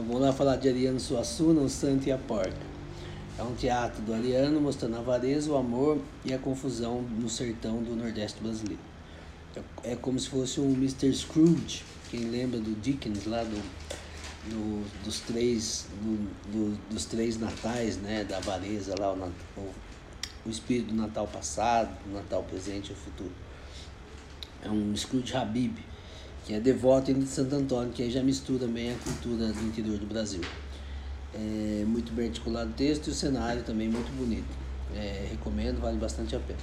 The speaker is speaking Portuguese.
Bom, vamos lá falar de Ariano Suassuna, o Santo e a Porca. É um teatro do Ariano mostrando a avareza, o amor e a confusão no sertão do Nordeste brasileiro. É, é como se fosse um Mr. Scrooge, quem lembra do Dickens lá do, do dos, três, do, do, dos três natais, né? Da avareza lá, o, o, o espírito do Natal passado, do Natal presente e futuro. É um Scrooge Habib que é devoto de Santo Antônio, que aí já mistura bem a cultura do interior do Brasil. É muito bem articulado o texto e o cenário também muito bonito. É, recomendo, vale bastante a pena.